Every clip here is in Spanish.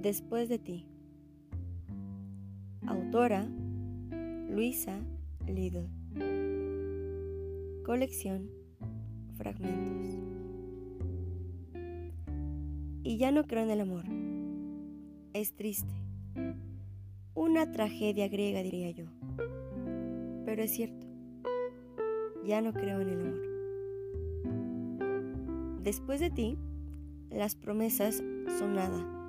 Después de ti. Autora Luisa Lidl. Colección Fragmentos. Y ya no creo en el amor. Es triste. Una tragedia griega diría yo. Pero es cierto. Ya no creo en el amor. Después de ti, las promesas son nada.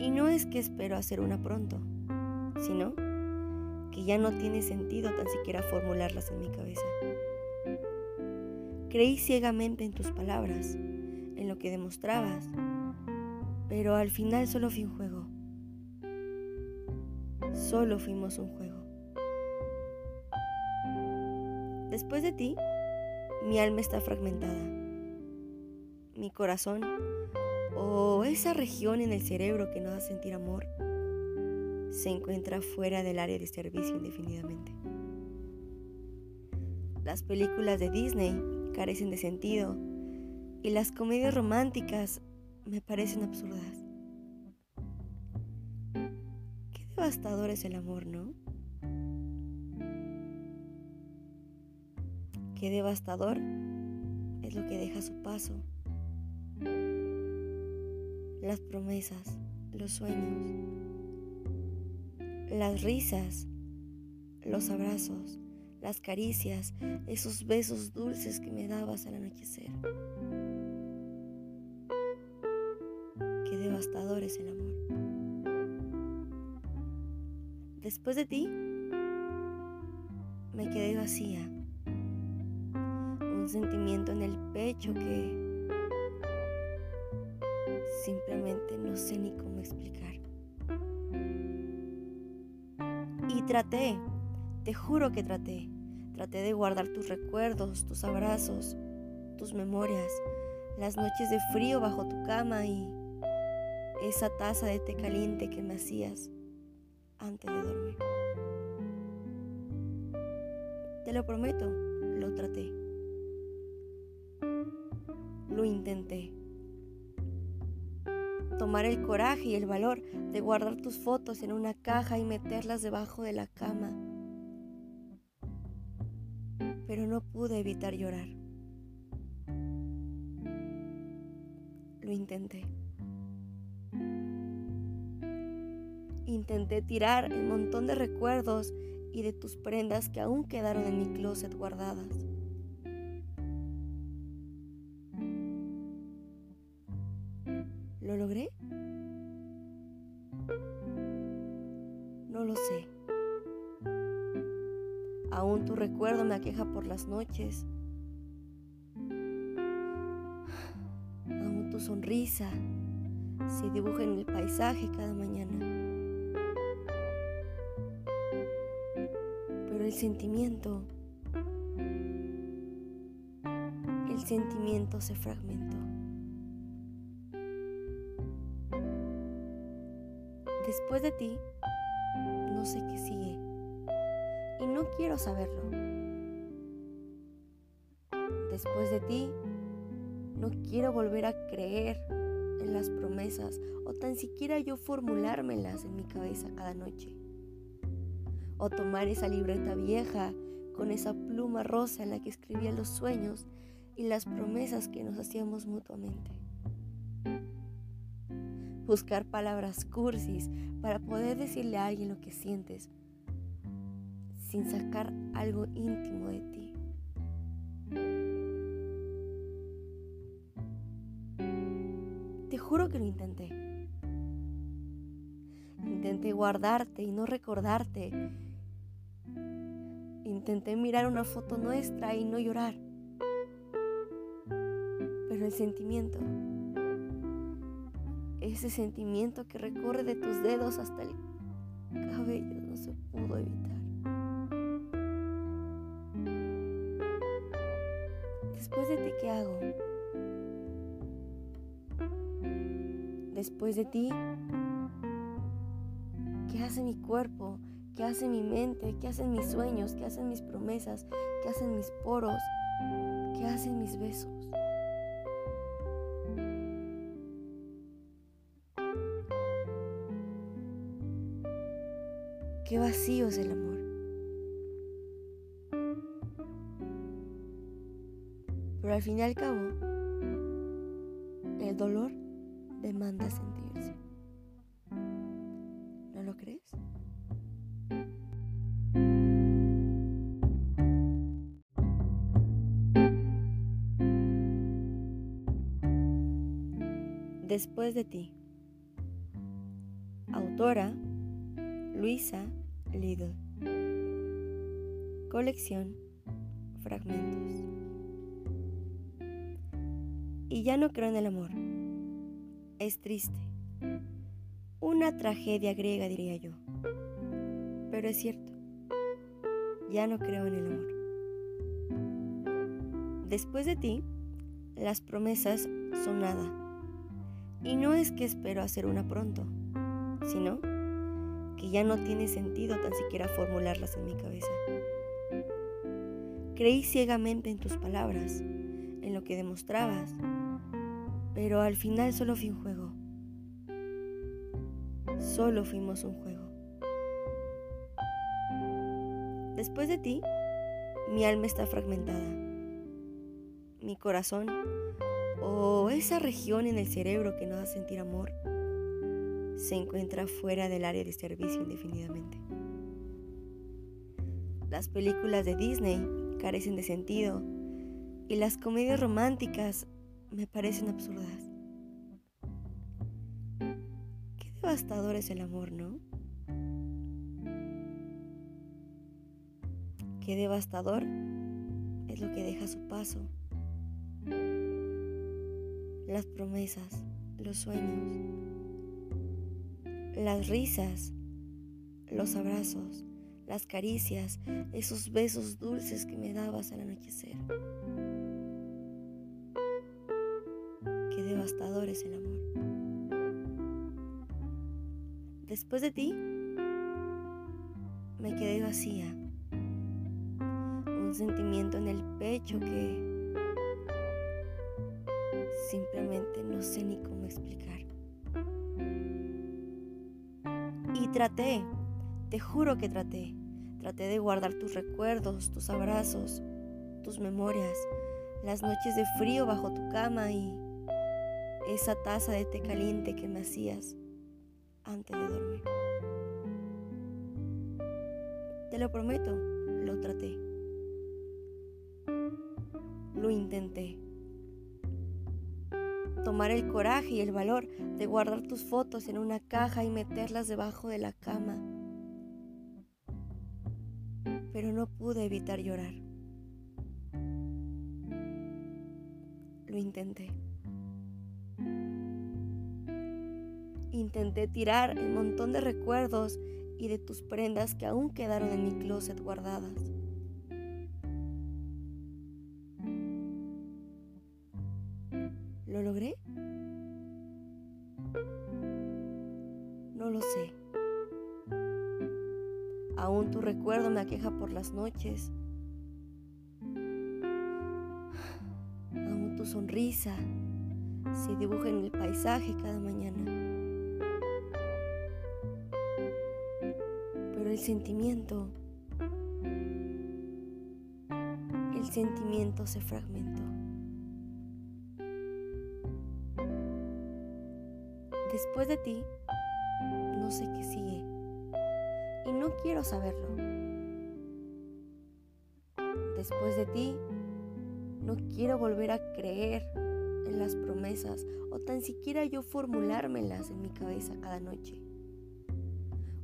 Y no es que espero hacer una pronto, sino que ya no tiene sentido tan siquiera formularlas en mi cabeza. Creí ciegamente en tus palabras, en lo que demostrabas, pero al final solo fui un juego. Solo fuimos un juego. Después de ti, mi alma está fragmentada. Mi corazón, o esa región en el cerebro que nos hace sentir amor, se encuentra fuera del área de servicio indefinidamente. Las películas de Disney carecen de sentido y las comedias románticas me parecen absurdas. Qué devastador es el amor, ¿no? Qué devastador es lo que deja su paso. Las promesas, los sueños, las risas, los abrazos, las caricias, esos besos dulces que me dabas al anochecer. Qué devastador es el amor. Después de ti, me quedé vacía sentimiento en el pecho que simplemente no sé ni cómo explicar. Y traté, te juro que traté, traté de guardar tus recuerdos, tus abrazos, tus memorias, las noches de frío bajo tu cama y esa taza de té caliente que me hacías antes de dormir. Te lo prometo, lo traté lo intenté. Tomar el coraje y el valor de guardar tus fotos en una caja y meterlas debajo de la cama. Pero no pude evitar llorar. Lo intenté. Intenté tirar el montón de recuerdos y de tus prendas que aún quedaron en mi closet guardadas. No lo sé. Aún tu recuerdo me aqueja por las noches. Aún tu sonrisa se dibuja en el paisaje cada mañana. Pero el sentimiento, el sentimiento se fragmentó. Después de ti, no sé qué sigue. Y no quiero saberlo. Después de ti, no quiero volver a creer en las promesas o tan siquiera yo formulármelas en mi cabeza cada noche. O tomar esa libreta vieja con esa pluma rosa en la que escribía los sueños y las promesas que nos hacíamos mutuamente buscar palabras cursis para poder decirle a alguien lo que sientes sin sacar algo íntimo de ti. Te juro que lo intenté. Intenté guardarte y no recordarte. Intenté mirar una foto nuestra y no llorar. Pero el sentimiento ese sentimiento que recorre de tus dedos hasta el cabello no se pudo evitar. Después de ti, ¿qué hago? Después de ti, ¿qué hace mi cuerpo? ¿Qué hace mi mente? ¿Qué hacen mis sueños? ¿Qué hacen mis promesas? ¿Qué hacen mis poros? ¿Qué hacen mis besos? Qué vacío es el amor. Pero al fin y al cabo, el dolor demanda sentirse. ¿No lo crees? Después de ti. Autora Luisa Lidl. Colección Fragmentos. Y ya no creo en el amor. Es triste. Una tragedia griega, diría yo. Pero es cierto. Ya no creo en el amor. Después de ti, las promesas son nada. Y no es que espero hacer una pronto, sino que ya no tiene sentido tan siquiera formularlas en mi cabeza. Creí ciegamente en tus palabras, en lo que demostrabas, pero al final solo fui un juego. Solo fuimos un juego. Después de ti, mi alma está fragmentada. Mi corazón, o esa región en el cerebro que nos da sentir amor, se encuentra fuera del área de servicio indefinidamente. Las películas de Disney carecen de sentido y las comedias románticas me parecen absurdas. Qué devastador es el amor, ¿no? Qué devastador es lo que deja su paso. Las promesas, los sueños, las risas, los abrazos, las caricias, esos besos dulces que me dabas al anochecer. Qué devastador es el amor. Después de ti, me quedé vacía. Un sentimiento en el pecho que simplemente no sé ni cómo explicar. Traté, te juro que traté. Traté de guardar tus recuerdos, tus abrazos, tus memorias, las noches de frío bajo tu cama y esa taza de té caliente que me hacías antes de dormir. Te lo prometo, lo traté. Lo intenté tomar el coraje y el valor de guardar tus fotos en una caja y meterlas debajo de la cama. Pero no pude evitar llorar. Lo intenté. Intenté tirar el montón de recuerdos y de tus prendas que aún quedaron en mi closet guardadas. No lo sé. Aún tu recuerdo me aqueja por las noches. Aún tu sonrisa se dibuja en el paisaje cada mañana. Pero el sentimiento, el sentimiento se fragmentó. Después de ti, no sé qué sigue. Y no quiero saberlo. Después de ti, no quiero volver a creer en las promesas o tan siquiera yo formulármelas en mi cabeza cada noche.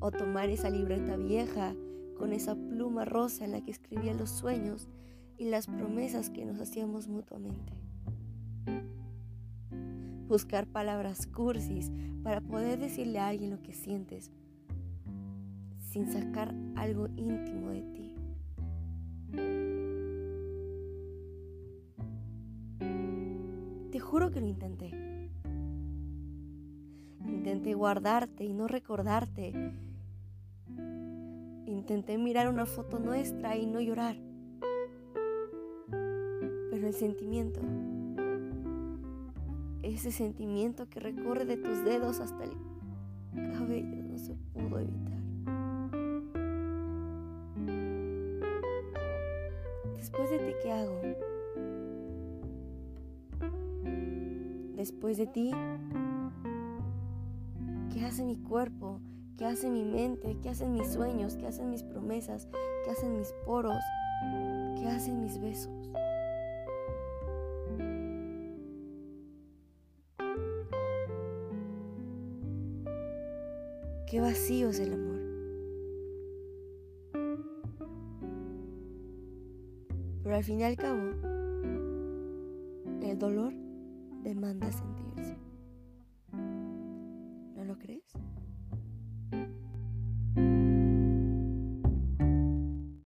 O tomar esa libreta vieja con esa pluma rosa en la que escribía los sueños y las promesas que nos hacíamos mutuamente buscar palabras cursis para poder decirle a alguien lo que sientes sin sacar algo íntimo de ti. Te juro que lo intenté. Intenté guardarte y no recordarte. Intenté mirar una foto nuestra y no llorar. Pero el sentimiento ese sentimiento que recorre de tus dedos hasta el cabello no se pudo evitar. Después de ti, ¿qué hago? Después de ti, ¿qué hace mi cuerpo? ¿Qué hace mi mente? ¿Qué hacen mis sueños? ¿Qué hacen mis promesas? ¿Qué hacen mis poros? ¿Qué hacen mis besos? Qué vacío es el amor. Pero al fin y al cabo, el dolor demanda sentir.